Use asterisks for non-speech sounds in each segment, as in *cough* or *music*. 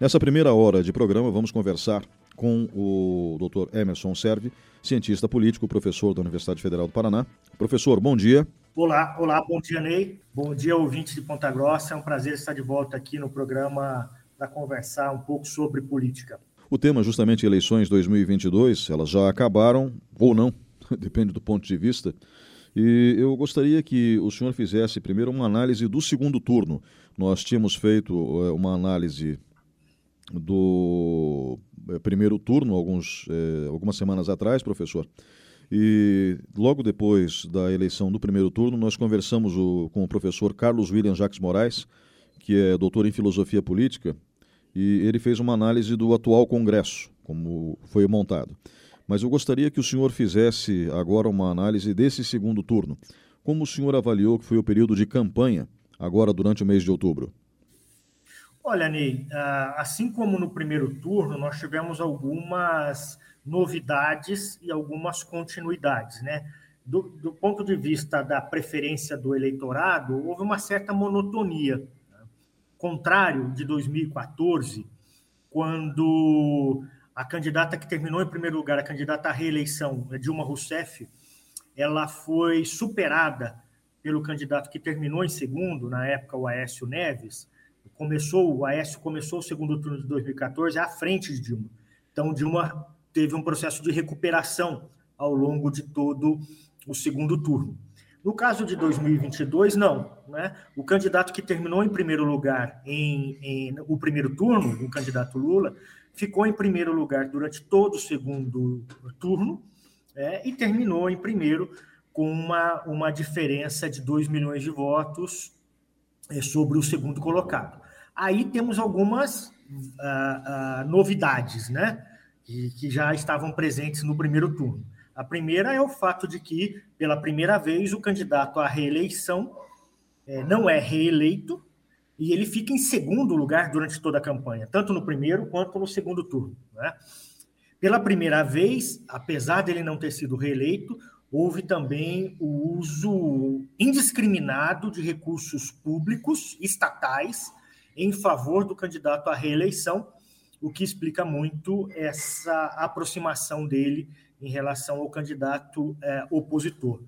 Nessa primeira hora de programa, vamos conversar com o Dr. Emerson Serve, cientista político, professor da Universidade Federal do Paraná. Professor, bom dia. Olá, olá, bom dia, Ney. Bom dia, ouvintes de Ponta Grossa. É um prazer estar de volta aqui no programa para conversar um pouco sobre política. O tema justamente eleições 2022, elas já acabaram ou não, *laughs* depende do ponto de vista. E eu gostaria que o senhor fizesse primeiro uma análise do segundo turno. Nós tínhamos feito eh, uma análise do eh, primeiro turno alguns, eh, algumas semanas atrás, professor. E logo depois da eleição do primeiro turno, nós conversamos o, com o professor Carlos William Jacques Moraes, que é doutor em filosofia política, e ele fez uma análise do atual Congresso, como foi montado. Mas eu gostaria que o senhor fizesse agora uma análise desse segundo turno. Como o senhor avaliou que foi o período de campanha, agora durante o mês de outubro? Olha, Ney, ah, assim como no primeiro turno, nós tivemos algumas novidades e algumas continuidades, né? Do, do, ponto de vista da preferência do eleitorado, houve uma certa monotonia. Né? Contrário de 2014, quando a candidata que terminou em primeiro lugar, a candidata à reeleição, Dilma Rousseff, ela foi superada pelo candidato que terminou em segundo, na época o Aécio Neves. Começou, o Aécio começou o segundo turno de 2014 à frente de Dilma. Então, Dilma teve um processo de recuperação ao longo de todo o segundo turno. No caso de 2022, não. Né? O candidato que terminou em primeiro lugar em, em o primeiro turno, o candidato Lula, ficou em primeiro lugar durante todo o segundo turno é, e terminou em primeiro com uma, uma diferença de 2 milhões de votos sobre o segundo colocado. Aí temos algumas ah, ah, novidades, né? Que, que já estavam presentes no primeiro turno. A primeira é o fato de que, pela primeira vez, o candidato à reeleição é, não é reeleito, e ele fica em segundo lugar durante toda a campanha, tanto no primeiro quanto no segundo turno. Né? Pela primeira vez, apesar dele não ter sido reeleito, houve também o uso indiscriminado de recursos públicos estatais em favor do candidato à reeleição, o que explica muito essa aproximação dele em relação ao candidato é, opositor.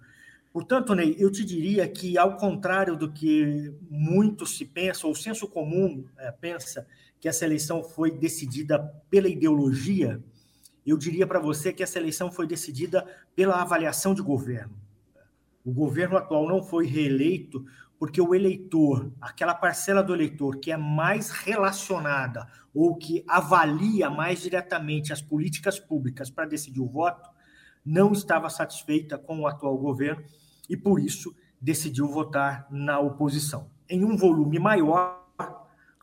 Portanto, Ney, eu te diria que, ao contrário do que muito se pensa, ou o senso comum é, pensa, que essa eleição foi decidida pela ideologia, eu diria para você que essa eleição foi decidida pela avaliação de governo. O governo atual não foi reeleito porque o eleitor, aquela parcela do eleitor que é mais relacionada ou que avalia mais diretamente as políticas públicas para decidir o voto, não estava satisfeita com o atual governo e, por isso, decidiu votar na oposição, em um volume maior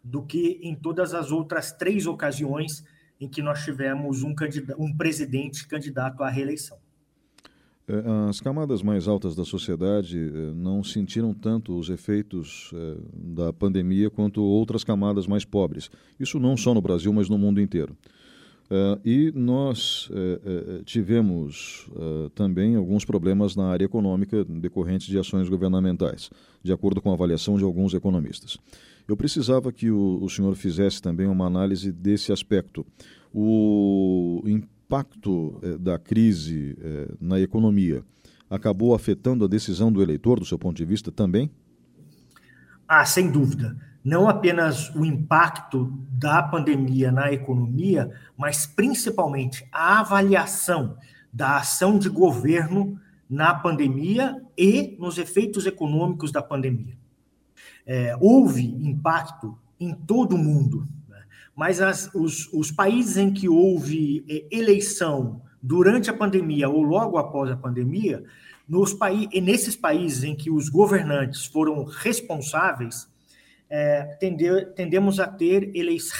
do que em todas as outras três ocasiões em que nós tivemos um, um presidente candidato à reeleição. É, as camadas mais altas da sociedade é, não sentiram tanto os efeitos é, da pandemia quanto outras camadas mais pobres. Isso não só no Brasil, mas no mundo inteiro. E nós tivemos também alguns problemas na área econômica decorrentes de ações governamentais, de acordo com a avaliação de alguns economistas. Eu precisava que o, o senhor fizesse também uma análise desse aspecto. O impacto da crise na economia acabou afetando a decisão do eleitor, do seu ponto de vista, também? Ah, sem dúvida não apenas o impacto da pandemia na economia, mas principalmente a avaliação da ação de governo na pandemia e nos efeitos econômicos da pandemia. É, houve impacto em todo o mundo, né? mas as, os, os, países em que houve é, eleição durante a pandemia ou logo após a pandemia, nos nesses países em que os governantes foram responsáveis, é, tende, tendemos a ter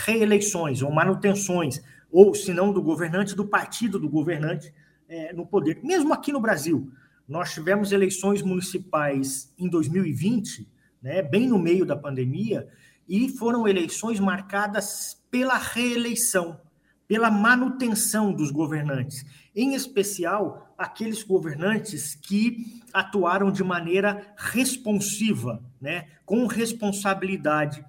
reeleições ou manutenções, ou se não do governante, do partido do governante é, no poder. Mesmo aqui no Brasil, nós tivemos eleições municipais em 2020, né, bem no meio da pandemia, e foram eleições marcadas pela reeleição, pela manutenção dos governantes, em especial aqueles governantes que atuaram de maneira responsiva, né, com responsabilidade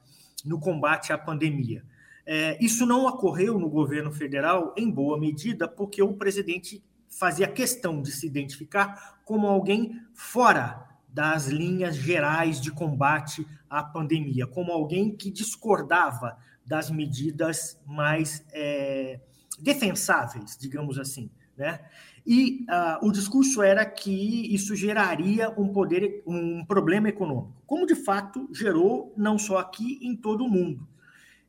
no combate à pandemia. É, isso não ocorreu no governo federal em boa medida porque o presidente fazia questão de se identificar como alguém fora das linhas gerais de combate à pandemia, como alguém que discordava das medidas mais é, defensáveis, digamos assim, né? E uh, o discurso era que isso geraria um poder, um problema econômico, como de fato gerou não só aqui em todo o mundo.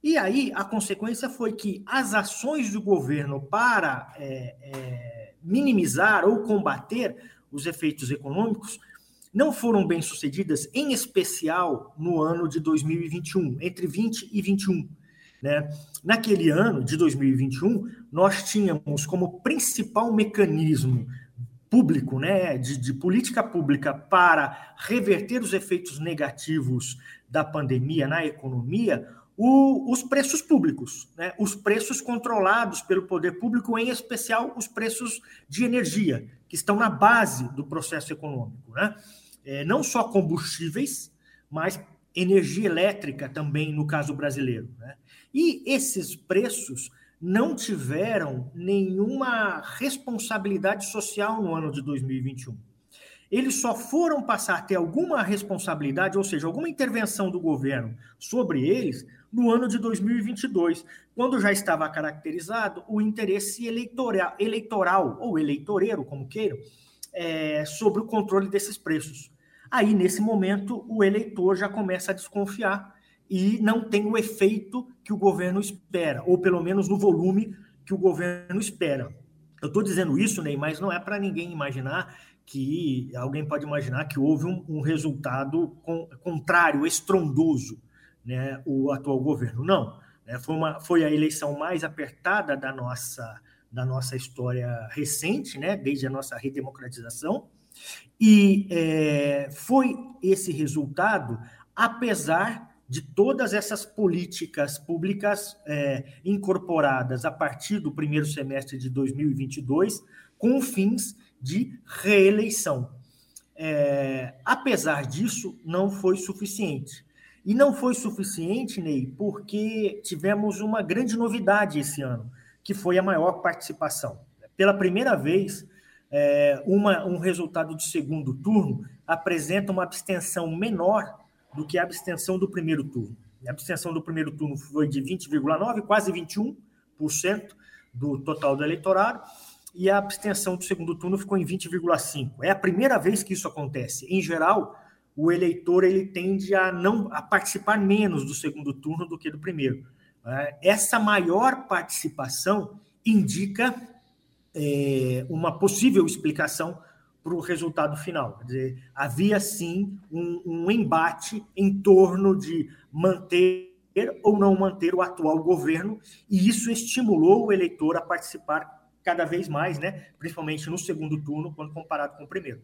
E aí a consequência foi que as ações do governo para é, é, minimizar ou combater os efeitos econômicos não foram bem sucedidas, em especial no ano de 2021, entre 20 e 21. Né? Naquele ano de 2021, nós tínhamos como principal mecanismo público, né, de, de, política pública para reverter os efeitos negativos da pandemia na economia, o, os preços públicos, né, os preços controlados pelo poder público, em especial os preços de energia, que estão na base do processo econômico. Né? É, não só combustíveis, mas energia elétrica também, no caso brasileiro. Né? E esses preços não tiveram nenhuma responsabilidade social no ano de 2021. Eles só foram passar a ter alguma responsabilidade, ou seja, alguma intervenção do governo sobre eles, no ano de 2022, quando já estava caracterizado o interesse eleitoral, eleitoral ou eleitoreiro, como queiram, é, sobre o controle desses preços. Aí, nesse momento, o eleitor já começa a desconfiar e não tem o efeito que o governo espera, ou pelo menos no volume que o governo espera. Eu estou dizendo isso, Ney, mas não é para ninguém imaginar que alguém pode imaginar que houve um, um resultado contrário, estrondoso, né, o atual governo. Não, né, foi, uma, foi a eleição mais apertada da nossa, da nossa história recente, né, desde a nossa redemocratização, e é, foi esse resultado, apesar de todas essas políticas públicas é, incorporadas a partir do primeiro semestre de 2022, com fins de reeleição. É, apesar disso, não foi suficiente. E não foi suficiente, Ney, porque tivemos uma grande novidade esse ano, que foi a maior participação. Pela primeira vez, é, uma, um resultado de segundo turno apresenta uma abstenção menor do que a abstenção do primeiro turno. A abstenção do primeiro turno foi de 20,9%, quase 21% do total do eleitorado, e a abstenção do segundo turno ficou em 20,5%. É a primeira vez que isso acontece. Em geral, o eleitor ele tende a não a participar menos do segundo turno do que do primeiro. É, essa maior participação indica é, uma possível explicação para o resultado final. Quer dizer, havia sim um, um embate em torno de manter ou não manter o atual governo, e isso estimulou o eleitor a participar cada vez mais, né? principalmente no segundo turno, quando comparado com o primeiro.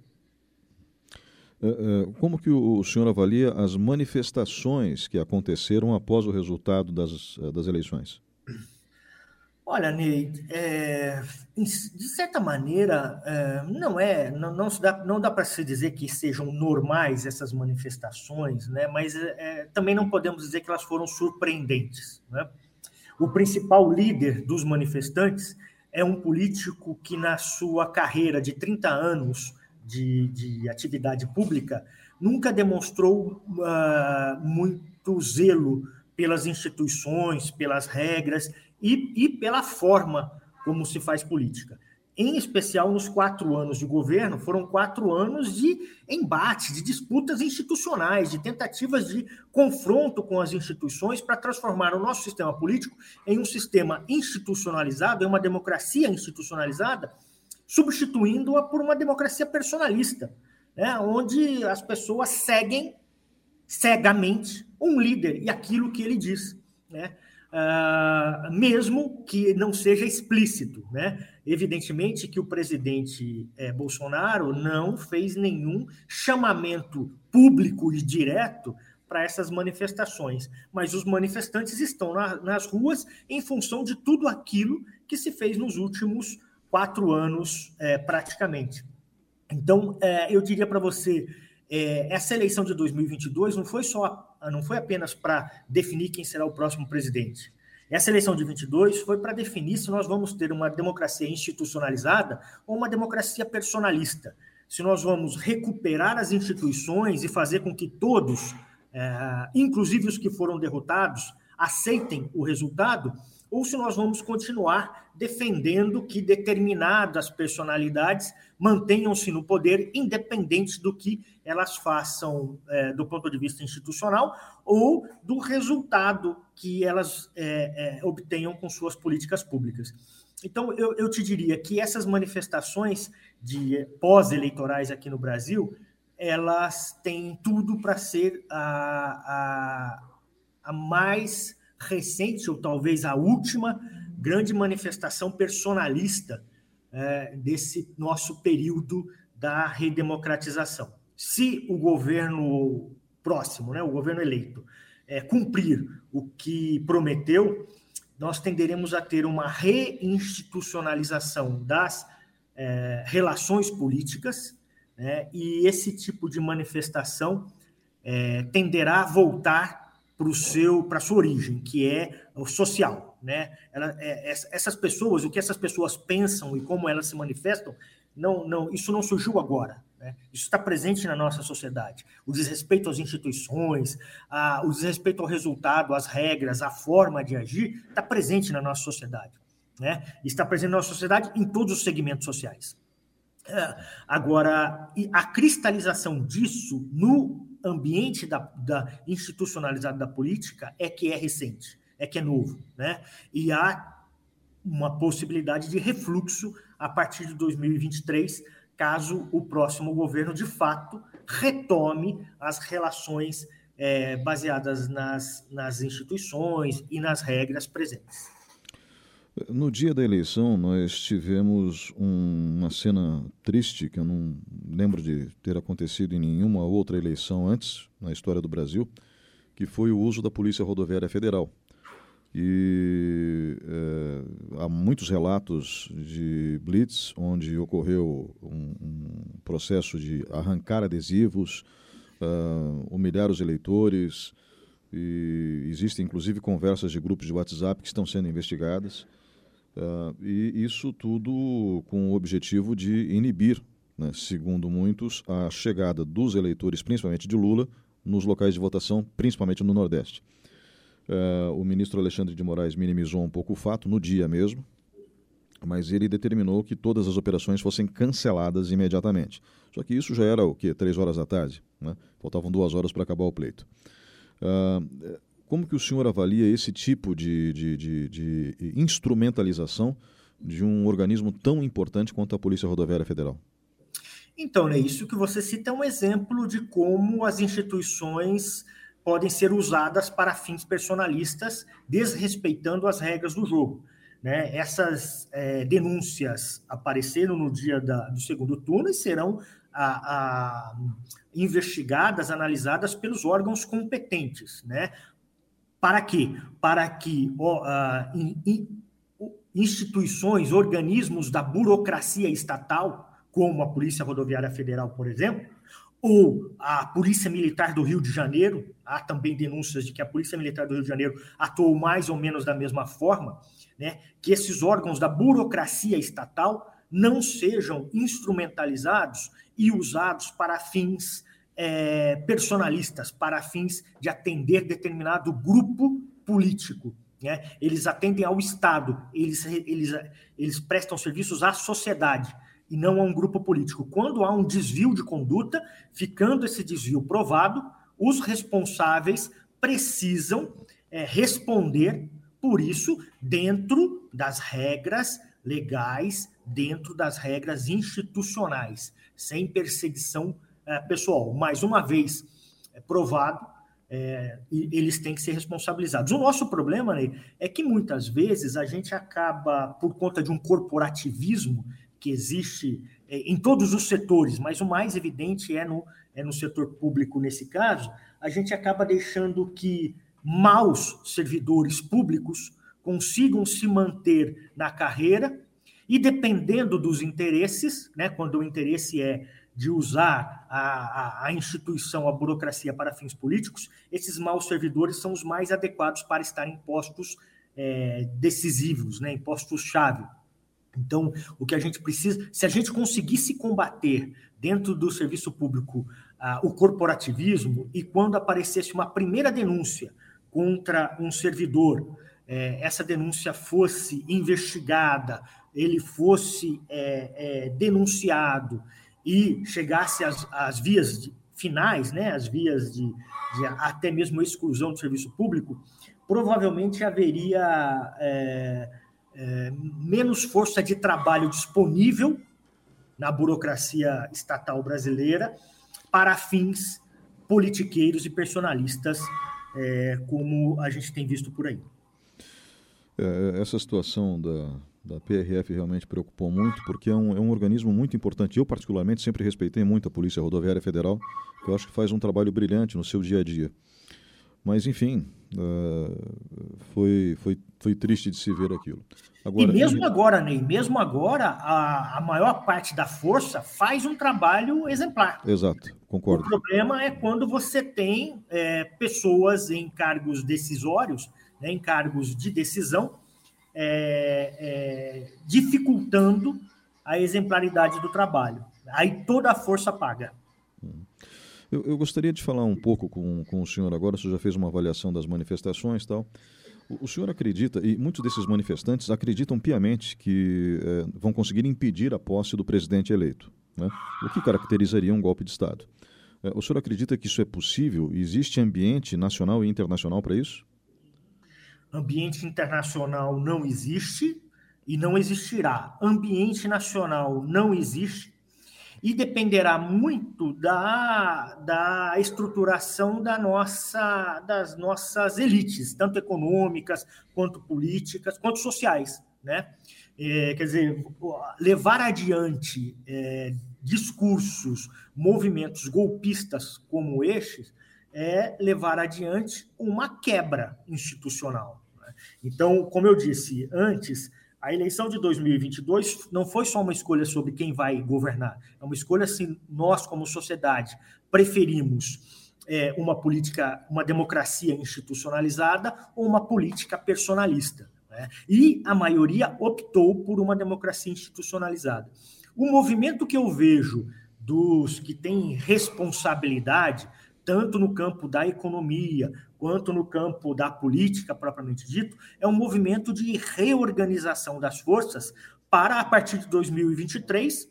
É, é, como que o senhor avalia as manifestações que aconteceram após o resultado das, das eleições? Olha, Ney, é, de certa maneira, é, não é, não, não, dá, não dá para se dizer que sejam normais essas manifestações, né? mas é, é, também não podemos dizer que elas foram surpreendentes. Né? O principal líder dos manifestantes é um político que, na sua carreira de 30 anos de, de atividade pública, nunca demonstrou uh, muito zelo pelas instituições, pelas regras e, e pela forma como se faz política. Em especial nos quatro anos de governo, foram quatro anos de embate, de disputas institucionais, de tentativas de confronto com as instituições para transformar o nosso sistema político em um sistema institucionalizado, em uma democracia institucionalizada, substituindo-a por uma democracia personalista, né, onde as pessoas seguem cegamente um líder e aquilo que ele diz. Né? Uh, mesmo que não seja explícito. Né? Evidentemente que o presidente eh, Bolsonaro não fez nenhum chamamento público e direto para essas manifestações, mas os manifestantes estão na, nas ruas em função de tudo aquilo que se fez nos últimos quatro anos, eh, praticamente. Então, eh, eu diria para você, essa eleição de 2022 não foi só não foi apenas para definir quem será o próximo presidente. Essa eleição de 22 foi para definir se nós vamos ter uma democracia institucionalizada ou uma democracia personalista. Se nós vamos recuperar as instituições e fazer com que todos, é, inclusive os que foram derrotados, aceitem o resultado, ou se nós vamos continuar defendendo que determinadas personalidades mantenham-se no poder, independente do que elas façam é, do ponto de vista institucional ou do resultado que elas é, é, obtenham com suas políticas públicas. Então, eu, eu te diria que essas manifestações de pós-eleitorais aqui no Brasil, elas têm tudo para ser a, a, a mais recente, ou talvez a última, grande manifestação personalista é, desse nosso período da redemocratização. Se o governo próximo, né, o governo eleito, é, cumprir o que prometeu, nós tenderemos a ter uma reinstitucionalização das é, relações políticas, né, e esse tipo de manifestação é, tenderá a voltar para o seu para sua origem, que é o social, né? Ela, é, essas pessoas, o que essas pessoas pensam e como elas se manifestam, não, não, isso não surgiu agora. Né? Isso está presente na nossa sociedade. O desrespeito às instituições, a, o desrespeito ao resultado, às regras, a forma de agir, está presente na nossa sociedade. Né? Está presente na nossa sociedade em todos os segmentos sociais. É, agora, a cristalização disso no ambiente da, da institucionalizado da política é que é recente, é que é novo, né? E há uma possibilidade de refluxo a partir de 2023, caso o próximo governo de fato retome as relações é, baseadas nas, nas instituições e nas regras presentes. No dia da eleição, nós tivemos um, uma cena triste que eu não lembro de ter acontecido em nenhuma outra eleição antes na história do Brasil, que foi o uso da Polícia Rodoviária Federal. E é, há muitos relatos de blitz onde ocorreu um, um processo de arrancar adesivos, uh, humilhar os eleitores, e existem inclusive conversas de grupos de WhatsApp que estão sendo investigadas. Uh, e isso tudo com o objetivo de inibir, né, segundo muitos, a chegada dos eleitores, principalmente de Lula, nos locais de votação, principalmente no Nordeste. Uh, o ministro Alexandre de Moraes minimizou um pouco o fato no dia mesmo, mas ele determinou que todas as operações fossem canceladas imediatamente. Só que isso já era o quê? Três horas da tarde? Né? Faltavam duas horas para acabar o pleito. Uh, como que o senhor avalia esse tipo de, de, de, de instrumentalização de um organismo tão importante quanto a Polícia Rodoviária Federal? Então, né, isso que você cita é um exemplo de como as instituições podem ser usadas para fins personalistas, desrespeitando as regras do jogo. Né? Essas é, denúncias apareceram no dia da, do segundo turno e serão a, a, investigadas, analisadas pelos órgãos competentes. Né? Para quê? Para que uh, in, in, instituições, organismos da burocracia estatal, como a Polícia Rodoviária Federal, por exemplo, ou a Polícia Militar do Rio de Janeiro, há também denúncias de que a Polícia Militar do Rio de Janeiro atuou mais ou menos da mesma forma, né, que esses órgãos da burocracia estatal não sejam instrumentalizados e usados para fins é, personalistas para fins de atender determinado grupo político. Né? Eles atendem ao Estado, eles, eles, eles prestam serviços à sociedade e não a um grupo político. Quando há um desvio de conduta, ficando esse desvio provado, os responsáveis precisam é, responder por isso dentro das regras legais, dentro das regras institucionais, sem perseguição pessoal. Mais uma vez é provado, é, eles têm que ser responsabilizados. O nosso problema né, é que muitas vezes a gente acaba, por conta de um corporativismo que existe é, em todos os setores, mas o mais evidente é no, é no setor público nesse caso, a gente acaba deixando que maus servidores públicos consigam se manter na carreira e dependendo dos interesses, né, quando o interesse é de usar a, a, a, instituição, a burocracia para fins políticos, esses maus servidores são os mais adequados para estarem postos é, decisivos, né, em postos-chave. Então, o que a gente precisa, se a gente conseguisse combater dentro do serviço público o corporativismo e quando aparecesse uma primeira denúncia contra um servidor, eh, essa denúncia fosse investigada, ele fosse é, é, denunciado e chegasse às, às vias de, finais, né, as vias de, de, até mesmo exclusão do serviço público, provavelmente haveria é, é, menos força de trabalho disponível na burocracia estatal brasileira para fins politiqueiros e personalistas, é, como a gente tem visto por aí. É, essa situação da, da PRF realmente preocupou muito, porque é um, é um organismo muito importante. Eu, particularmente, sempre respeitei muito a Polícia Rodoviária Federal, que eu acho que faz um trabalho brilhante no seu dia a dia. Mas, enfim, uh, foi, foi, foi triste de se ver aquilo. Agora, e mesmo agora, Ney, mesmo agora, a, a maior parte da força faz um trabalho exemplar. Exato, concordo. O problema é quando você tem é, pessoas em cargos decisórios, né, em cargos de decisão, é, é, dificultando a exemplaridade do trabalho. Aí toda a força paga. Eu, eu, gostaria de falar um pouco com, com o senhor agora, o senhor já fez uma avaliação das manifestações e tal. O, o senhor acredita, e muitos desses manifestantes acreditam piamente que é, vão conseguir impedir a posse do presidente eleito, né? o que caracterizaria um golpe de Estado. É, o senhor acredita que isso é possível? Existe ambiente nacional e internacional para isso? Ambiente internacional não existe e não existirá. Ambiente nacional não existe e dependerá muito da, da estruturação da nossa, das nossas elites, tanto econômicas, quanto políticas, quanto sociais. Né? É, quer dizer, levar adiante é, discursos, movimentos golpistas como estes, é levar adiante uma quebra institucional. Né? Então, como eu disse antes, a eleição de 2022 não foi só uma escolha sobre quem vai governar, é uma escolha se nós, como sociedade, preferimos é, uma política, uma democracia institucionalizada ou uma política personalista. Né? E a maioria optou por uma democracia institucionalizada. O movimento que eu vejo dos que têm responsabilidade, tanto no campo da economia quanto no campo da política propriamente dito, é um movimento de reorganização das forças para, a partir de 2023,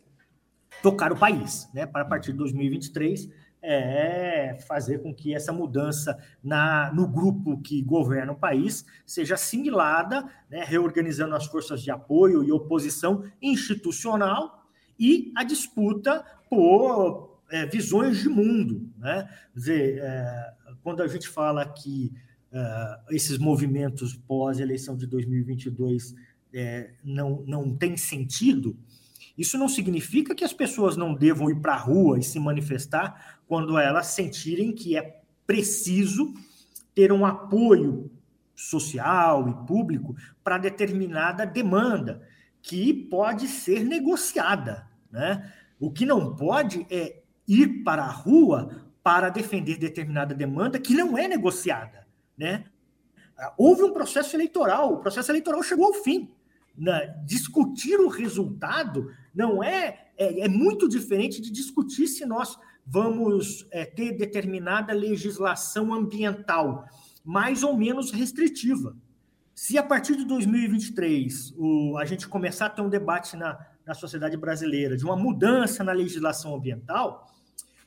tocar o país. Né? Para, a partir de 2023, é fazer com que essa mudança na, no grupo que governa o país seja assimilada, né? reorganizando as forças de apoio e oposição institucional e a disputa por é, visões de mundo. Né? Quer dizer, é, quando a gente fala que uh, esses movimentos pós-eleição de 2022 é, não, não tem sentido, isso não significa que as pessoas não devam ir para a rua e se manifestar quando elas sentirem que é preciso ter um apoio social e público para determinada demanda que pode ser negociada. Né? O que não pode é ir para a rua para defender determinada demanda que não é negociada. Né? Houve um processo eleitoral, o processo eleitoral chegou ao fim. Né? Discutir o resultado não é, é, é, muito diferente de discutir se nós vamos é, ter determinada legislação ambiental mais ou menos restritiva. Se a partir de 2023 o, a gente começar a ter um debate na, na sociedade brasileira de uma mudança na legislação ambiental,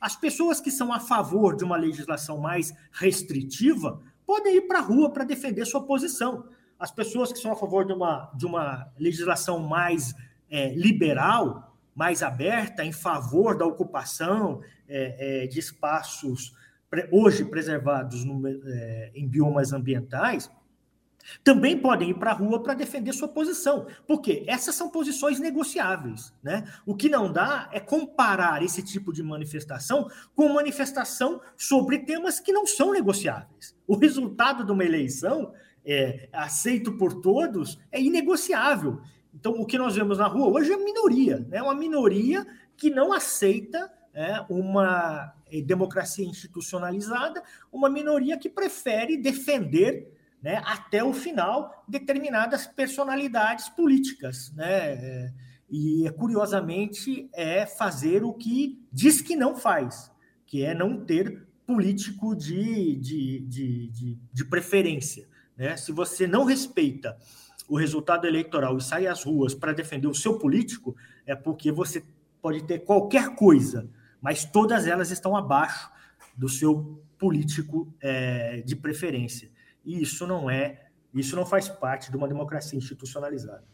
as pessoas que são a favor de uma legislação mais restritiva podem ir para a rua para defender sua posição. As pessoas que são a favor de uma, de uma legislação mais é, liberal, mais aberta, em favor da ocupação é, é, de espaços hoje preservados no, é, em biomas ambientais, também podem ir para a rua para defender sua posição, porque essas são posições negociáveis. Né? O que não dá é comparar esse tipo de manifestação com manifestação sobre temas que não são negociáveis. O resultado de uma eleição, é, aceito por todos, é inegociável. Então, o que nós vemos na rua hoje é minoria, né? uma minoria que não aceita é, uma é, democracia institucionalizada, uma minoria que prefere defender né, até o final, determinadas personalidades políticas. Né? E, curiosamente, é fazer o que diz que não faz, que é não ter político de, de, de, de, de preferência. Né? Se você não respeita o resultado eleitoral e sai às ruas para defender o seu político, é porque você pode ter qualquer coisa, mas todas elas estão abaixo do seu político é, de preferência. E isso não é, isso não faz parte de uma democracia institucionalizada.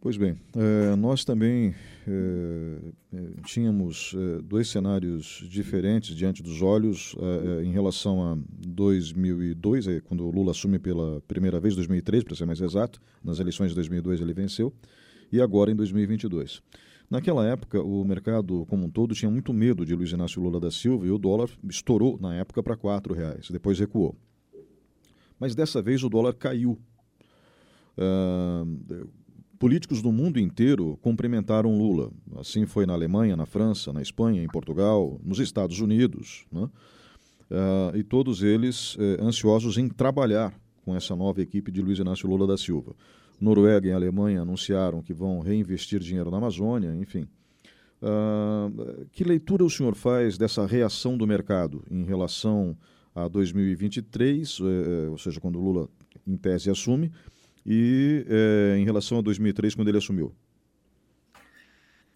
Pois bem, é, nós também é, é tínhamos dois cenários diferentes diante dos olhos em relação a 2002, quando o Lula assume pela primeira vez, 2003 para ser mais exato, nas eleições de 2002 ele venceu, e agora em 2022. Naquela época, o mercado como um todo tinha muito medo de Luiz Inácio Lula da Silva e o dólar estourou na época para R$ reais, depois recuou. Mas dessa vez o dólar caiu. Uh, políticos do mundo inteiro cumprimentaram Lula. Assim foi na Alemanha, na França, na Espanha, em Portugal, nos Estados Unidos. Né? Uh, e todos eles uh, ansiosos em trabalhar com essa nova equipe de Luiz Inácio Lula da Silva. Noruega e Alemanha anunciaram que vão reinvestir dinheiro na Amazônia, enfim. Uh, que leitura o senhor faz dessa reação do mercado em relação a 2023, eh, eh, ou seja, quando o Lula, em tese, assume, e eh, em relação a 2003, quando ele assumiu?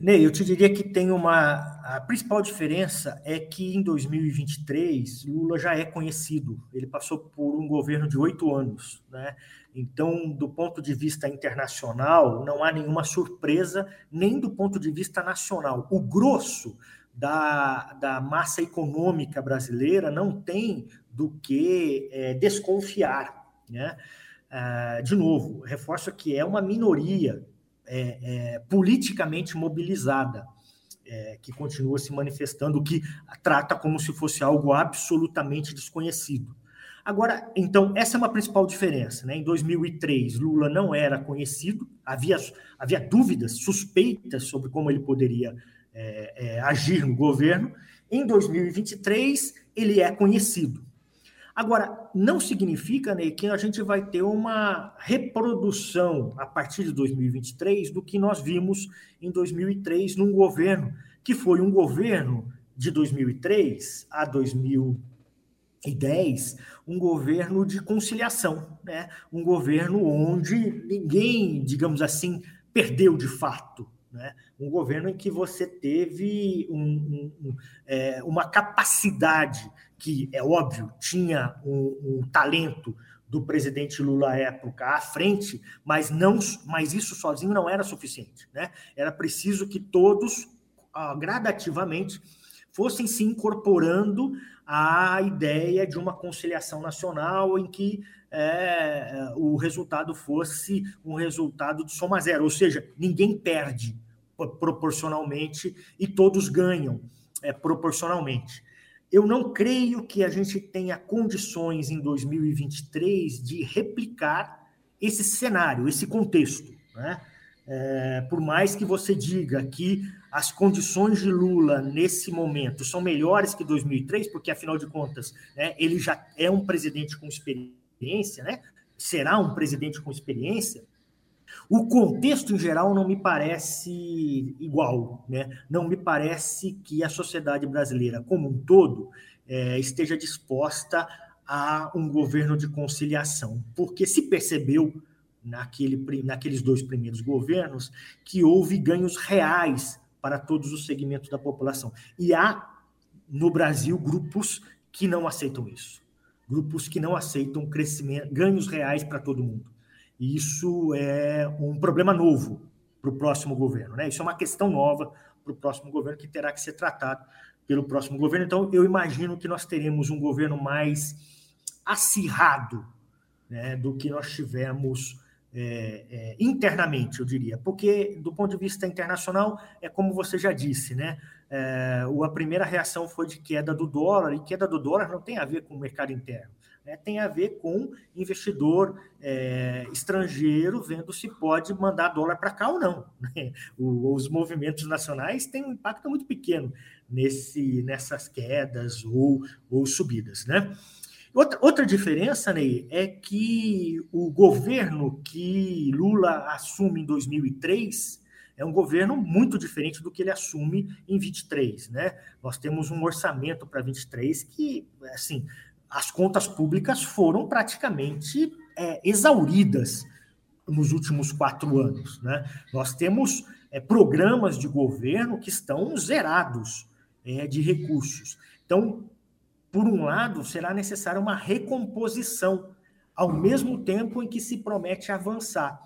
Ney, eu te diria que tem uma. A principal diferença é que em 2023 Lula já é conhecido. Ele passou por um governo de oito anos, né? Então, do ponto de vista internacional, não há nenhuma surpresa, nem do ponto de vista nacional. O grosso da, da massa econômica brasileira não tem do que é, desconfiar, né? Ah, de novo, reforço que é uma minoria é, é, politicamente mobilizada, é, que continua se manifestando, que trata como se fosse algo absolutamente desconhecido. Agora, então, essa é uma principal diferença. Né? Em 2003, Lula não era conhecido, havia, havia dúvidas, suspeitas sobre como ele poderia é, é, agir no governo. Em 2023, ele é conhecido. Agora, não significa né, que a gente vai ter uma reprodução a partir de 2023 do que nós vimos em 2003 num governo que foi um governo de 2003 a 2010, um governo de conciliação, né? um governo onde ninguém, digamos assim, perdeu de fato. Né? Um governo em que você teve um, um, um, é, uma capacidade que, é óbvio, tinha um, talento do presidente Lula à época à frente, mas não, mas isso sozinho não era suficiente, né? Era preciso que todos ah, gradativamente fossem se incorporando à ideia de uma conciliação nacional em que é, o resultado fosse um resultado de soma zero, ou seja, ninguém perde proporcionalmente e todos ganham é, proporcionalmente. Eu não creio que a gente tenha condições em 2023 de replicar esse cenário, esse contexto. Né? É, por mais que você diga que as condições de Lula nesse momento são melhores que 2003, porque afinal de contas né, ele já é um presidente com experiência, né? será um presidente com experiência, o contexto em geral não me parece igual, né? Não me parece que a sociedade brasileira como um todo é, esteja disposta a um governo de conciliação, porque se percebeu naquele, naqueles dois primeiros governos que houve ganhos reais para todos os segmentos da população. E há no Brasil grupos que não aceitam isso, grupos que não aceitam crescimento, ganhos reais para todo mundo. Isso é um problema novo para o próximo governo. Né? Isso é uma questão nova para o próximo governo que terá que ser tratado pelo próximo governo. Então, eu imagino que nós teremos um governo mais acirrado né, do que nós tivemos é, é, internamente, eu diria. Porque, do ponto de vista internacional, é como você já disse, né? É, a primeira reação foi de queda do dólar, e queda do dólar não tem a ver com o mercado interno né, tem a ver com investidor é, estrangeiro vendo se pode mandar dólar para cá ou não. *laughs* Né? O, os movimentos nacionais têm um impacto muito pequeno nesse, nessas quedas ou, ou subidas. Né? Outra, outra diferença, Ney, é que o governo que Lula assume em 2003 é um governo muito diferente do que ele assume em 23, né? Nós temos um orçamento para 23 que, assim, as contas públicas foram praticamente é, exauridas nos últimos quatro anos, né? Nós temos é, programas de governo que estão zerados é, de recursos. Então, por um lado, será necessária uma recomposição, ao mesmo tempo em que se promete avançar.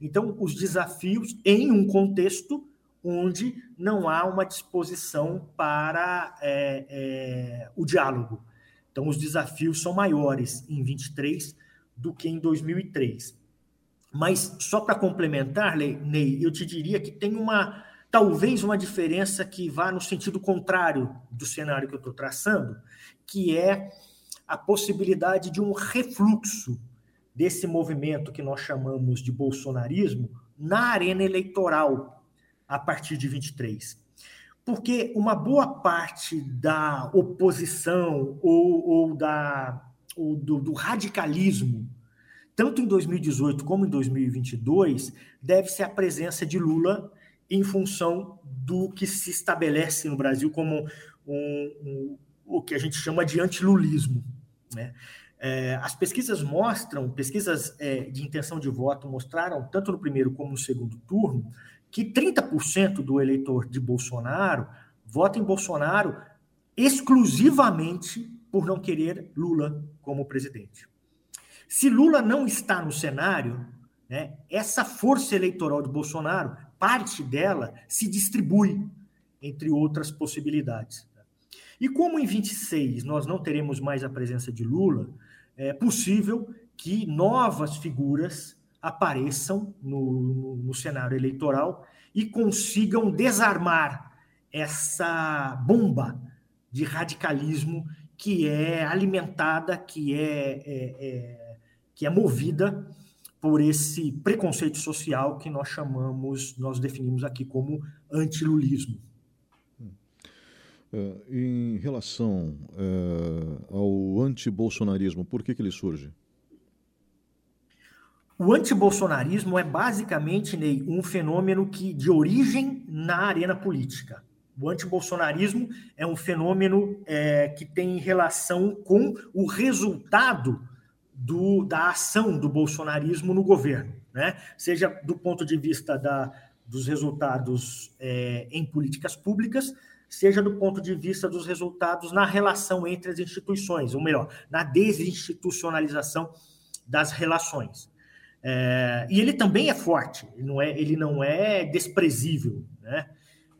Então, os desafios em um contexto onde não há uma disposição para é, é, o diálogo. Então, os desafios são maiores em 23 do que em 2003. Mas, só para complementar, Ney, eu te diria que tem uma, talvez uma diferença que vá no sentido contrário do cenário que eu estou traçando, que é a possibilidade de um refluxo desse movimento que nós chamamos de bolsonarismo na arena eleitoral a partir de 23. Porque uma boa parte da oposição ou, ou da, ou do, do radicalismo, tanto em 2018 como em 2022, deve-se à presença de Lula em função do que se estabelece no Brasil como um, um, o que a gente chama de antilulismo. Né? É, as pesquisas mostram, pesquisas é, de intenção de voto mostraram, tanto no primeiro como no segundo turno, que 30% do eleitor de Bolsonaro vota em Bolsonaro exclusivamente por não querer Lula como presidente. Se Lula não está no cenário, né, essa força eleitoral de Bolsonaro, parte dela se distribui entre outras possibilidades. E como em 26 nós não teremos mais a presença de Lula, é possível que novas figuras apareçam no, no, no cenário eleitoral e consigam desarmar essa bomba de radicalismo que é alimentada, que é, é, é, que é movida por esse preconceito social que nós chamamos, nós definimos aqui como antilulismo. Uh, em relação uh, ao antibolsonarismo, por que, que ele surge? O antibolsonarismo é basicamente, Ney, um fenômeno que de origem na arena política. O antibolsonarismo é um fenômeno é, que tem relação com o resultado do, da ação do bolsonarismo no governo, né? seja do ponto de vista da, dos resultados é, em políticas públicas, seja do ponto de vista dos resultados na relação entre as instituições, ou melhor, na desinstitucionalização das relações. É, e ele também é forte, ele não é, ele não é desprezível, né?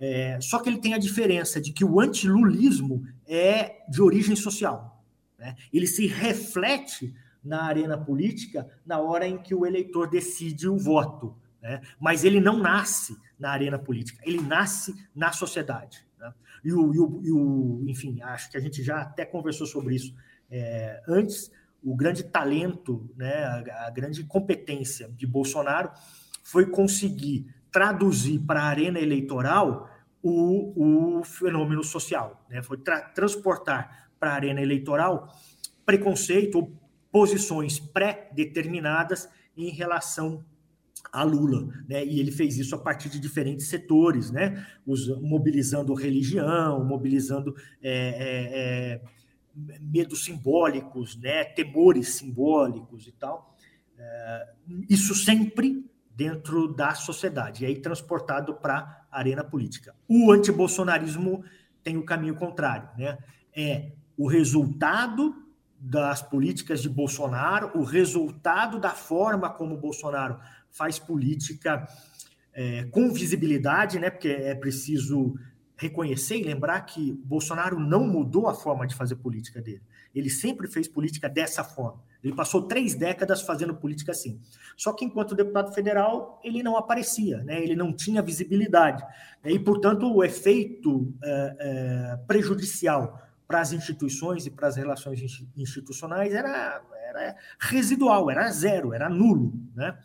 É, só que ele tem a diferença de que o antilulismo é de origem social. Né? Ele se reflete na arena política na hora em que o eleitor decide o voto. Né? Mas ele não nasce na arena política, ele nasce na sociedade. Né? E, o, e, o, e, o, enfim, acho que a gente já até conversou sobre isso é, antes. O grande talento, né, a, a grande competência de Bolsonaro foi conseguir traduzir para a arena eleitoral o, o fenômeno social, né? foi tra transportar para a arena eleitoral preconceito ou posições pré-determinadas em relação a Lula, né? E ele fez isso a partir de diferentes setores, né? Mobilizando religião, mobilizando é, é, é, medos simbólicos, né? Temores simbólicos e tal. É, isso sempre dentro da sociedade, e aí transportado para a arena política. O antibolsonarismo tem o caminho contrário, né? É o resultado das políticas de Bolsonaro, o resultado da forma como Bolsonaro faz política é, com visibilidade, né? Porque é preciso reconhecer e lembrar que Bolsonaro não mudou a forma de fazer política dele. Ele sempre fez política dessa forma. Ele passou três décadas fazendo política assim. Só que, enquanto deputado federal, ele não aparecia, né? ele não tinha visibilidade. E, portanto, o efeito é, é, prejudicial para as instituições e para as relações institucionais era, era residual, era zero, era nulo. Né?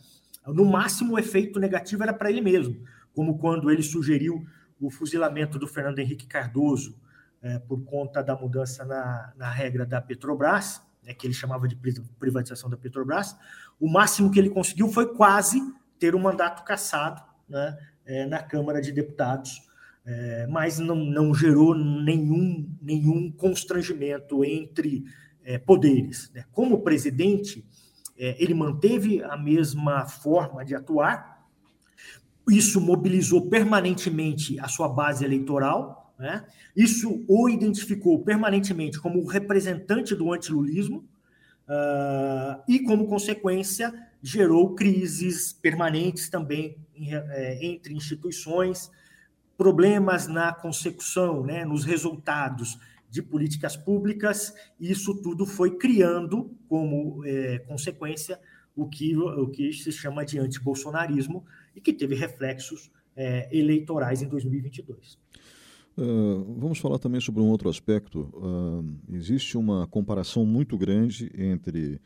No máximo, o efeito negativo era para ele mesmo, como quando ele sugeriu o fuzilamento do Fernando Henrique Cardoso é, por conta da mudança na, na regra da Petrobras, né, que ele chamava de privatização da Petrobras, o máximo que ele conseguiu foi quase ter o um mandato cassado né, é, na Câmara de Deputados, é, mas não, não gerou nenhum, nenhum constrangimento entre é, poderes. Né? Como presidente, é, ele manteve a mesma forma de atuar, isso mobilizou permanentemente a sua base eleitoral, né? isso o identificou permanentemente como representante do antilulismo, uh, e, como consequência, gerou crises permanentes também em, é, entre instituições, problemas na consecução, né, nos resultados de políticas públicas, e isso tudo foi criando como é, consequência o que, o que se chama de antibolsonarismo e que teve reflexos é, eleitorais em 2022. Uh, vamos falar também sobre um outro aspecto. Uh, existe uma comparação muito grande entre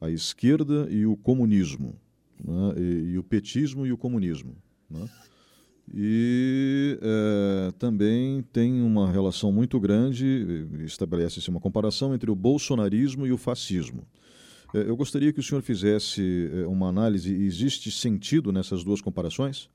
a esquerda e o comunismo, né? e, e, o petismo e o comunismo. Né? E é, também tem uma relação muito grande, estabelece-se uma comparação entre o bolsonarismo e o fascismo. É, eu gostaria que o senhor fizesse é, uma análise. Existe sentido nessas duas comparações?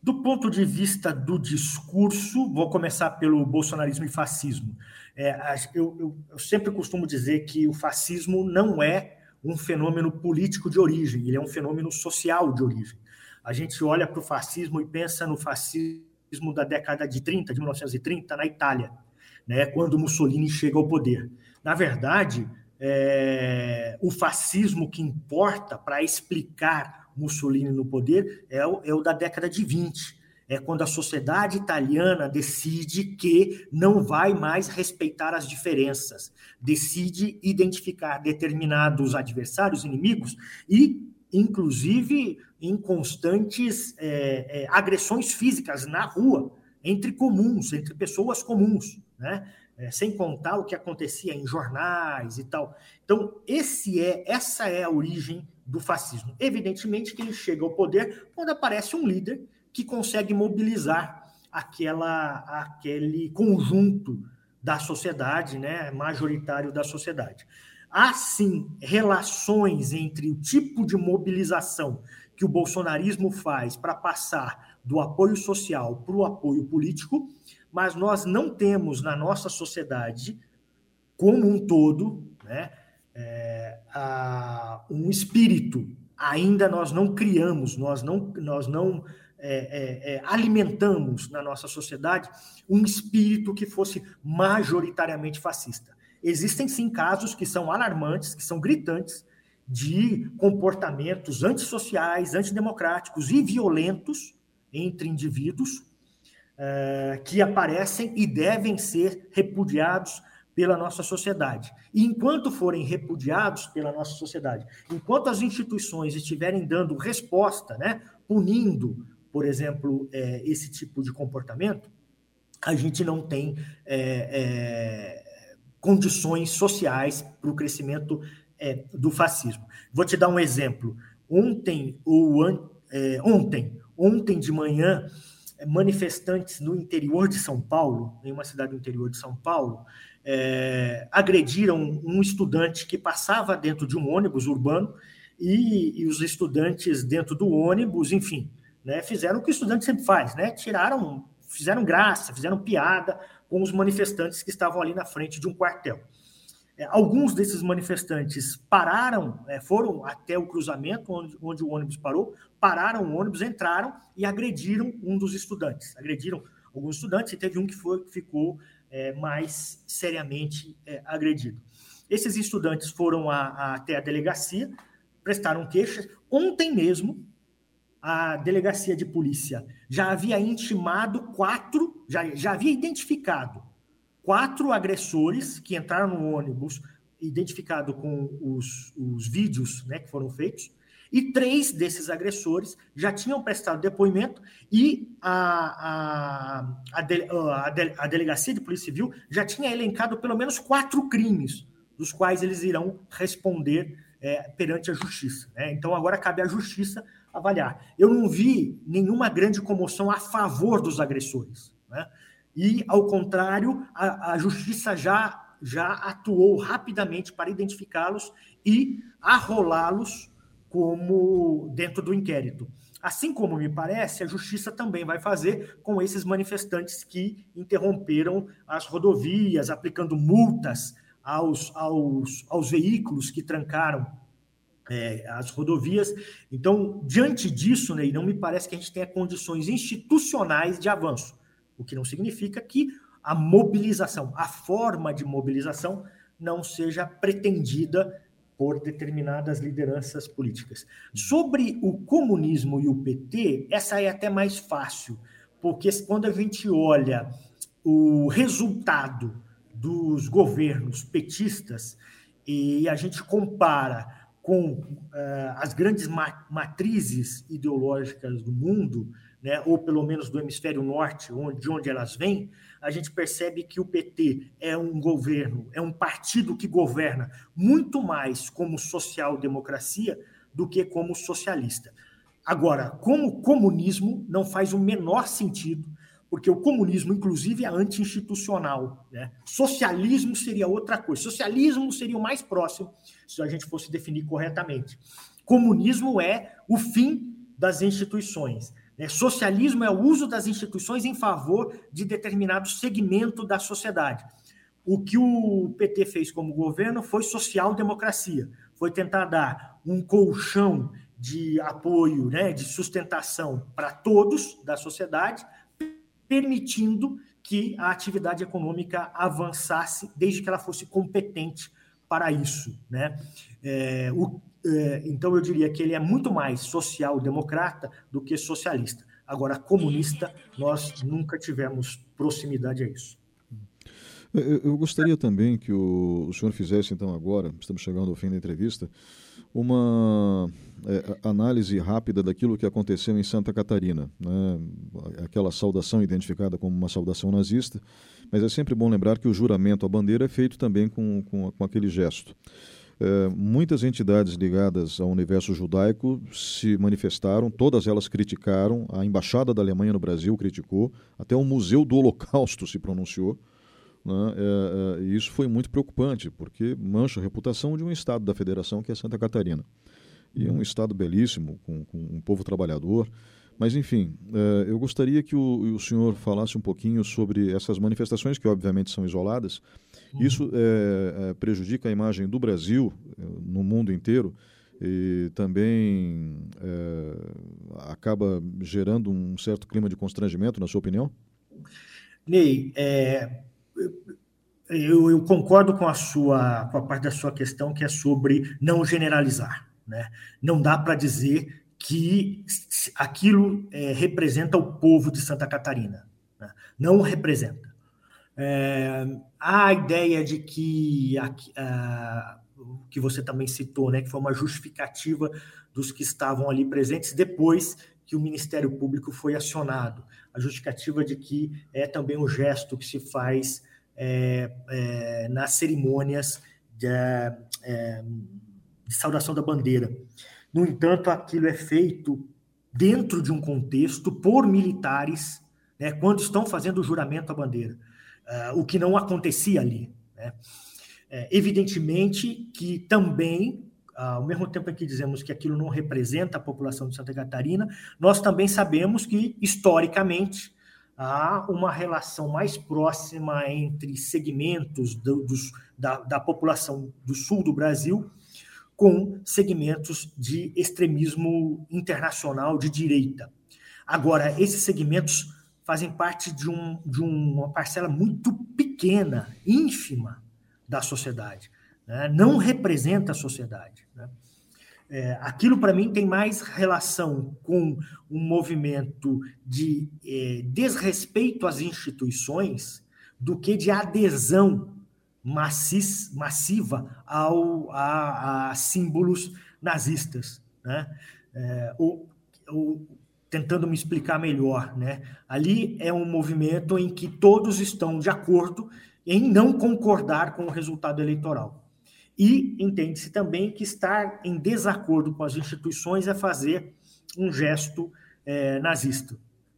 Do ponto de vista do discurso, vou começar pelo bolsonarismo e fascismo. É, eu, eu, eu sempre costumo dizer que o fascismo não é um fenômeno político de origem, ele é um fenômeno social de origem. A gente olha para o fascismo e pensa no fascismo da década de 30, de 1930, na Itália, né, quando Mussolini chega ao poder. Na verdade, é, o fascismo que importa para explicar Mussolini no poder é o, é o da década de 20. É quando a sociedade italiana decide que não vai mais respeitar as diferenças, decide identificar determinados adversários, inimigos e inclusive em constantes é, é, agressões físicas na rua, entre comuns, entre pessoas comuns, né? É, sem contar o que acontecia em jornais e tal. Então, esse é, essa é a origem do fascismo. Evidentemente que ele chega ao poder quando aparece um líder que consegue mobilizar aquela, aquele conjunto da sociedade, né, majoritário da sociedade. Há sim relações entre o tipo de mobilização que o bolsonarismo faz para passar do apoio social para o apoio político, mas nós não temos na nossa sociedade, como um todo, né, é, a, um espírito. Ainda nós não criamos, nós não, nós não é, é, é alimentamos na nossa sociedade um espírito que fosse majoritariamente fascista. Existem sim casos que são alarmantes, que são gritantes, de comportamentos antissociais, antidemocráticos e violentos entre indivíduos é, que aparecem e devem ser repudiados pela nossa sociedade. E enquanto forem repudiados pela nossa sociedade, enquanto as instituições estiverem dando resposta, né, punindo, por exemplo, é, esse tipo de comportamento, a gente não tem é, é condições sociais para o crescimento do fascismo. Vou te dar um exemplo. Ontem, ou é, ontem, ontem de manhã, manifestantes no interior de São Paulo, em uma cidade do interior de São Paulo, é, agrediram um estudante que passava dentro de um ônibus urbano e, e os estudantes dentro do ônibus, enfim, né, fizeram o que o estudante sempre faz, né, tiraram, fizeram graça, fizeram piada, com os manifestantes que estavam ali na frente de um quartel. É, alguns desses manifestantes pararam, é, foram até o cruzamento onde, onde, o ônibus parou, pararam o ônibus, entraram e agrediram um dos estudantes. Agrediram alguns estudantes e teve um que, foi, que ficou é, mais seriamente é, agredido. Esses estudantes foram a, a, até a delegacia, prestaram queixas. Ontem mesmo, a delegacia de polícia já havia intimado quatro, já, já havia identificado quatro agressores que entraram no ônibus, identificado com os, os vídeos né, que foram feitos, e três desses agressores já tinham prestado depoimento e a, a, a, de, a, de, a delegacia de polícia civil já tinha elencado pelo menos quatro crimes, dos quais eles irão responder é, perante a justiça. Né? Então agora cabe à justiça avaliar. Eu não vi nenhuma grande comoção a favor dos agressores. Né? E, ao contrário, a, a justiça já já atuou rapidamente para identificá-los e arrolá-los como dentro do inquérito. Assim como me parece, a justiça também vai fazer com esses manifestantes que interromperam as rodovias, aplicando multas aos, aos, aos veículos que trancaram é, as rodovias. Então, diante disso, Ney, não me parece que a gente tenha condições institucionais de avanço, o que não significa que a mobilização, a forma de mobilização, não seja pretendida por determinadas lideranças políticas. Sobre o comunismo e o PT, essa é até mais fácil, porque quando a gente olha o resultado dos governos petistas e a gente compara com uh, as grandes matrizes ideológicas do mundo, né, ou pelo menos do hemisfério norte, onde, de onde elas vêm, a gente percebe que o PT é um governo, é um partido que governa muito mais como social-democracia do que como socialista. Agora, como comunismo, não faz o menor sentido, porque o comunismo, inclusive, é anti-institucional. Né? Socialismo seria outra coisa. Socialismo seria o mais próximo, se a gente fosse definir corretamente. Comunismo é o fim das instituições. Né? Socialismo é o uso das instituições em favor de determinado segmento da sociedade. O que o PT fez como governo foi social-democracia, foi tentar dar um colchão de apoio, né, de sustentação para todos da sociedade, permitindo que a atividade econômica avançasse desde que ela fosse competente para isso. Né? É, o, é, então, eu diria que ele é muito mais social-democrata do que socialista. Agora, comunista, nós nunca tivemos proximidade a isso. Eu gostaria também que o, senhor fizesse, então, agora, estamos chegando ao fim da entrevista, uma é, análise rápida daquilo que aconteceu em Santa Catarina. Né? Aquela saudação identificada como uma saudação nazista, mas é sempre bom lembrar que o juramento à bandeira é feito também com, com, com aquele gesto. É, muitas entidades ligadas ao universo judaico se manifestaram, todas elas criticaram, a Embaixada da Alemanha no Brasil criticou, até o Museu do Holocausto se pronunciou. Né? É, é, e isso foi muito preocupante, porque mancha a reputação de um Estado da Federação, que é Santa Catarina. E é um Estado belíssimo, com, com um povo trabalhador. Mas, enfim, é, eu gostaria que o, senhor falasse um pouquinho sobre essas manifestações, que obviamente são isoladas. Uhum. Isso é, prejudica a imagem do Brasil no mundo inteiro e também é, acaba gerando um certo clima de constrangimento, na sua opinião? Ney, é, eu, eu, concordo com a sua com a parte da sua questão que é sobre não generalizar, né? Não dá para dizer que aquilo é, representa o povo de Santa Catarina, né? não representa. É, a ideia de que a, a, que você também citou, né, que foi uma justificativa dos que estavam ali presentes depois que o Ministério Público foi acionado, a justificativa de que é também um gesto que se faz é, é, nas cerimônias de, é, de, saudação da bandeira. No entanto, aquilo é feito dentro de um contexto por militares, né, quando estão fazendo o juramento à bandeira, uh, o que não acontecia ali. Né? É, evidentemente que também ao mesmo tempo em que dizemos que aquilo não representa a população de Santa Catarina, nós também sabemos que, historicamente, há uma relação mais próxima entre segmentos do, dos, da, da população do sul do Brasil com segmentos de extremismo internacional de direita. Agora, esses segmentos fazem parte de, um, de uma parcela muito pequena, ínfima da sociedade. Né? Não representa a sociedade. Né? É, aquilo, para mim, tem mais relação com um movimento de é, desrespeito às instituições do que de adesão macis, massiva ao, a, a símbolos nazistas. Né? É, ou, ou, tentando me explicar melhor, né? ali é um movimento em que todos estão de acordo em não concordar com o resultado eleitoral. E entende-se também que estar em desacordo com as instituições é fazer um gesto é, nazista.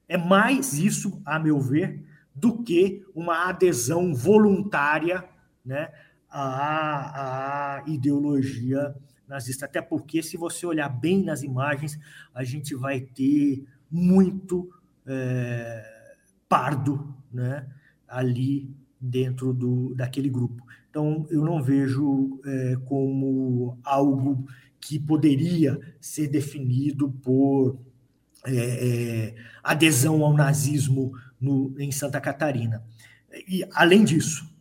É mais isso, a meu ver, do que uma adesão voluntária né, a, a ideologia nazista. Até porque, se você olhar bem nas imagens, a gente vai ter muito é, pardo né, ali dentro do, daquele grupo. Então, eu não vejo é, como algo que poderia ser definido por é, é, adesão ao nazismo no, em Santa Catarina. E, além disso,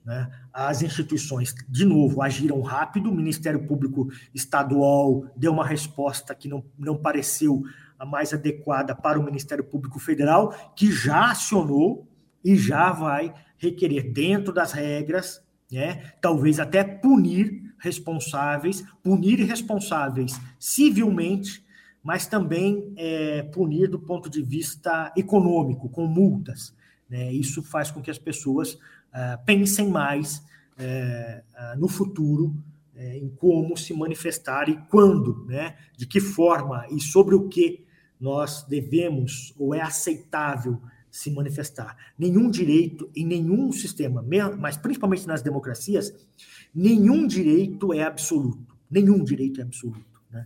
as instituições, de novo, agiram rápido, o Ministério Público Estadual deu uma resposta que não, não pareceu a mais adequada para o Ministério Público Federal, que já acionou e já vai requerer, dentro das regras, né, talvez até punir responsáveis, punir responsáveis civilmente, mas também é, punir do ponto de vista econômico, com multas. Né? Isso faz com que as pessoas uh, pensem mais uh, uh, no futuro em como se manifestar e quando, né? de que forma e sobre o que nós devemos ou é aceitável se manifestar. Nenhum direito em nenhum sistema, mas principalmente nas democracias, nenhum direito é absoluto. Nenhum direito é absoluto. Né?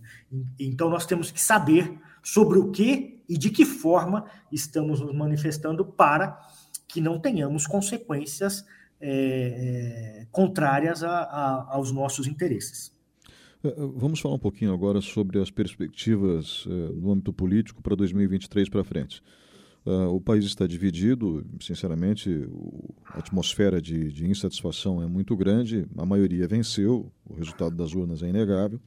Então nós temos que saber sobre o que e de que forma estamos nos manifestando para que não tenhamos consequências é, contrárias a, a, aos nossos interesses. É, vamos falar um pouquinho agora sobre as perspectivas no âmbito político para 2023 para frente. Uh, o país está dividido, sinceramente, a atmosfera de, de, insatisfação é muito grande, a maioria venceu, o resultado das urnas é inegável.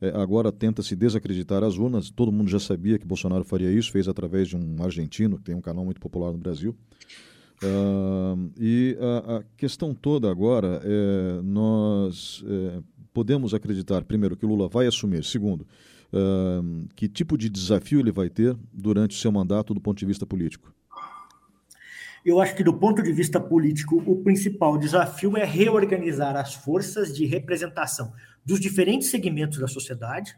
É, agora tenta-se desacreditar as urnas, todo mundo já sabia que Bolsonaro faria isso, fez através de um argentino, que tem um canal muito popular no Brasil. Uh, e a, a, questão toda agora é nós é, podemos acreditar, primeiro, que Lula vai assumir, segundo, uh, que tipo de desafio ele vai ter durante o seu mandato do ponto de vista político? Eu acho que, do ponto de vista político, o principal desafio é reorganizar as forças de representação dos diferentes segmentos da sociedade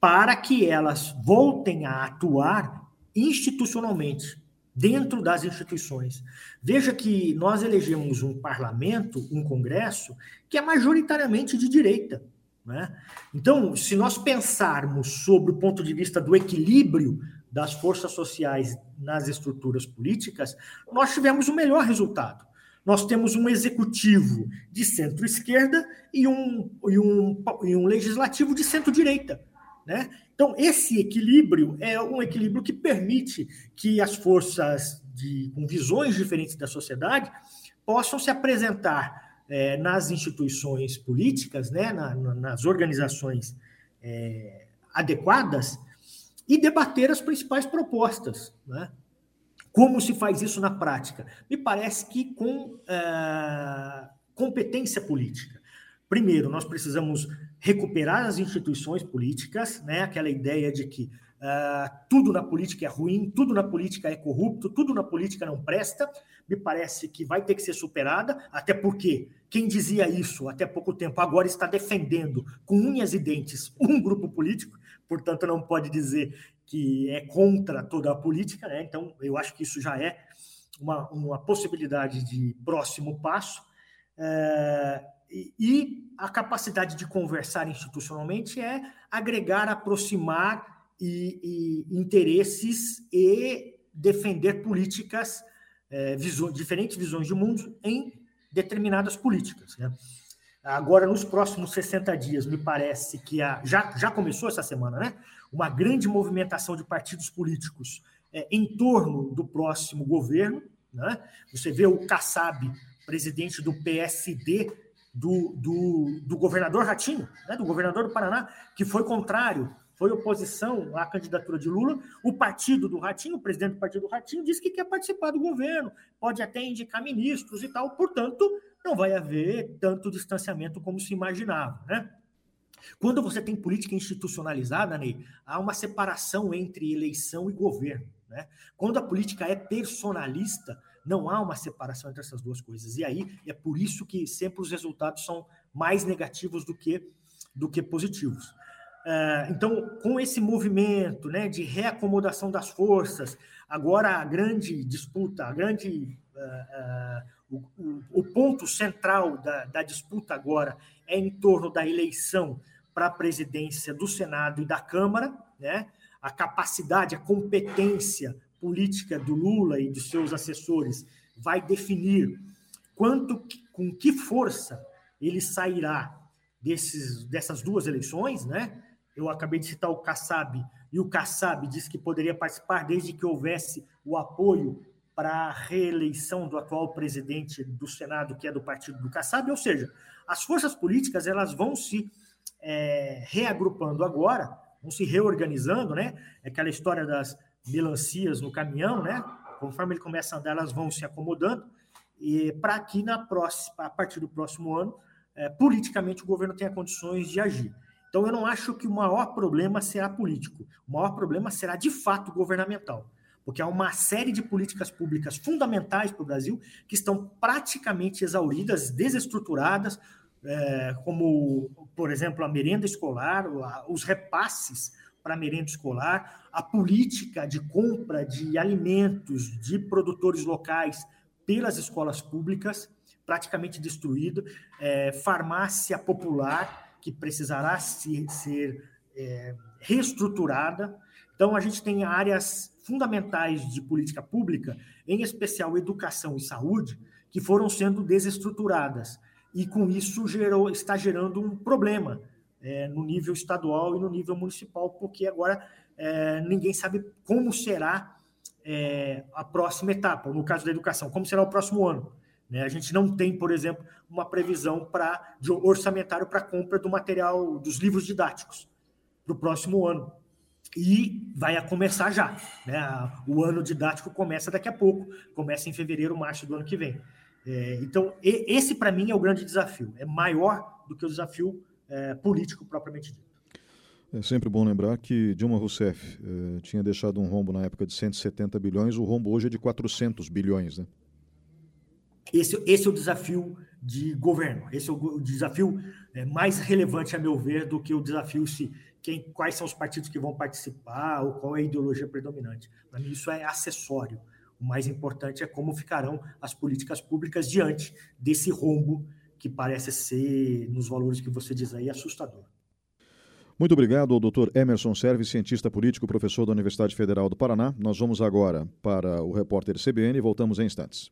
para que elas voltem a atuar institucionalmente dentro das instituições. Veja que nós elegemos um parlamento, um congresso, que é majoritariamente de direita. Né? Então, se nós pensarmos sobre o ponto de vista do equilíbrio das forças sociais nas estruturas políticas, nós tivemos o melhor resultado. Nós temos um executivo de centro-esquerda e um, e, um, e um legislativo de centro-direita. Né? Então, esse equilíbrio é um equilíbrio que permite que as forças de, com visões diferentes da sociedade possam se apresentar é, nas instituições políticas, né, na, nas organizações é, adequadas e debater as principais propostas. Né? Como se faz isso na prática? Me parece que com é, competência política. Primeiro, nós precisamos recuperar as instituições políticas, né? aquela ideia de que uh, tudo na política é ruim, tudo na política é corrupto, tudo na política não presta, me parece que vai ter que ser superada, até porque quem dizia isso até pouco tempo agora está defendendo com unhas e dentes um grupo político, portanto não pode dizer que é contra toda a política, né? então eu acho que isso já é uma, uma possibilidade de próximo passo. Uh, e a capacidade de conversar institucionalmente é agregar, aproximar e, e interesses e defender políticas, é, visões, diferentes visões de mundo em determinadas políticas. Né? Agora, nos próximos 60 dias, me parece que a, já, já começou essa semana, né? Uma grande movimentação de partidos políticos é, em torno do próximo governo. Né? Você vê o Kassab, presidente do PSD, do, do, do governador Ratinho, né, do governador do Paraná, que foi contrário, foi oposição à candidatura de Lula. O partido do Ratinho, o presidente do partido do Ratinho, disse que quer participar do governo, pode até indicar ministros e tal, portanto, não vai haver tanto distanciamento como se imaginava. Né? Quando você tem política institucionalizada, Ney, há uma separação entre eleição e governo. Né? Quando a política é personalista, não há uma separação entre essas duas coisas. E aí é por isso que sempre os resultados são mais negativos do que, do que positivos. É, então, com esse movimento né, de reacomodação das forças, agora a grande disputa, a grande, uh, uh, o, o, ponto central da, da disputa agora é em torno da eleição para a presidência do Senado e da Câmara, né? a capacidade, a competência política do Lula e dos seus assessores vai definir quanto, com que força ele sairá desses, dessas duas eleições, né? Eu acabei de citar o Kassab, e o Kassab disse que poderia participar desde que houvesse o apoio para a reeleição do atual presidente do Senado, que é do partido do Kassab, ou seja, as forças políticas elas vão se é, reagrupando agora, vão se reorganizando, né? É aquela história das melancias no caminhão, né? Conforme ele começa a andar, elas vão se acomodando e para que na próxima, a partir do próximo ano, é, politicamente o governo tenha condições de agir. Então eu não acho que o maior problema será político. O maior problema será de fato governamental, porque há uma série de políticas públicas fundamentais para o Brasil que estão praticamente exauridas, desestruturadas, é, como, por exemplo, a merenda escolar, os repasses para merenda escolar, a política de compra de alimentos de produtores locais pelas escolas públicas, praticamente destruído, é, farmácia popular, que precisará se, ser é, reestruturada. Então, a gente tem áreas fundamentais de política pública, em especial educação e saúde, que foram sendo desestruturadas e com isso gerou, está gerando um problema é, no nível estadual e no nível municipal, porque agora é, ninguém sabe como será é, a próxima etapa, no caso da educação, como será o próximo ano. Né? A gente não tem, por exemplo, uma previsão para de orçamentário para compra do material dos livros didáticos para o próximo ano. E vai começar já. Né? O ano didático começa daqui a pouco, começa em fevereiro, março do ano que vem. É, então, esse para mim é o grande desafio. É maior do que o desafio é, político propriamente dito. É sempre bom lembrar que Dilma Rousseff eh, tinha deixado um rombo na época de 170 bilhões, o rombo hoje é de 400 bilhões, né? Esse, esse é o desafio de governo. Esse é o desafio é, mais relevante, a meu ver, do que o desafio se quem, quais são os partidos que vão participar ou qual é a ideologia predominante. Para mim, isso é acessório. O mais importante é como ficarão as políticas públicas diante desse rombo que parece ser, nos valores que você diz aí, assustador. Muito obrigado ao Dr. Emerson Serves, cientista político, professor da Universidade Federal do Paraná. Nós vamos agora para o repórter CBN e voltamos em instantes.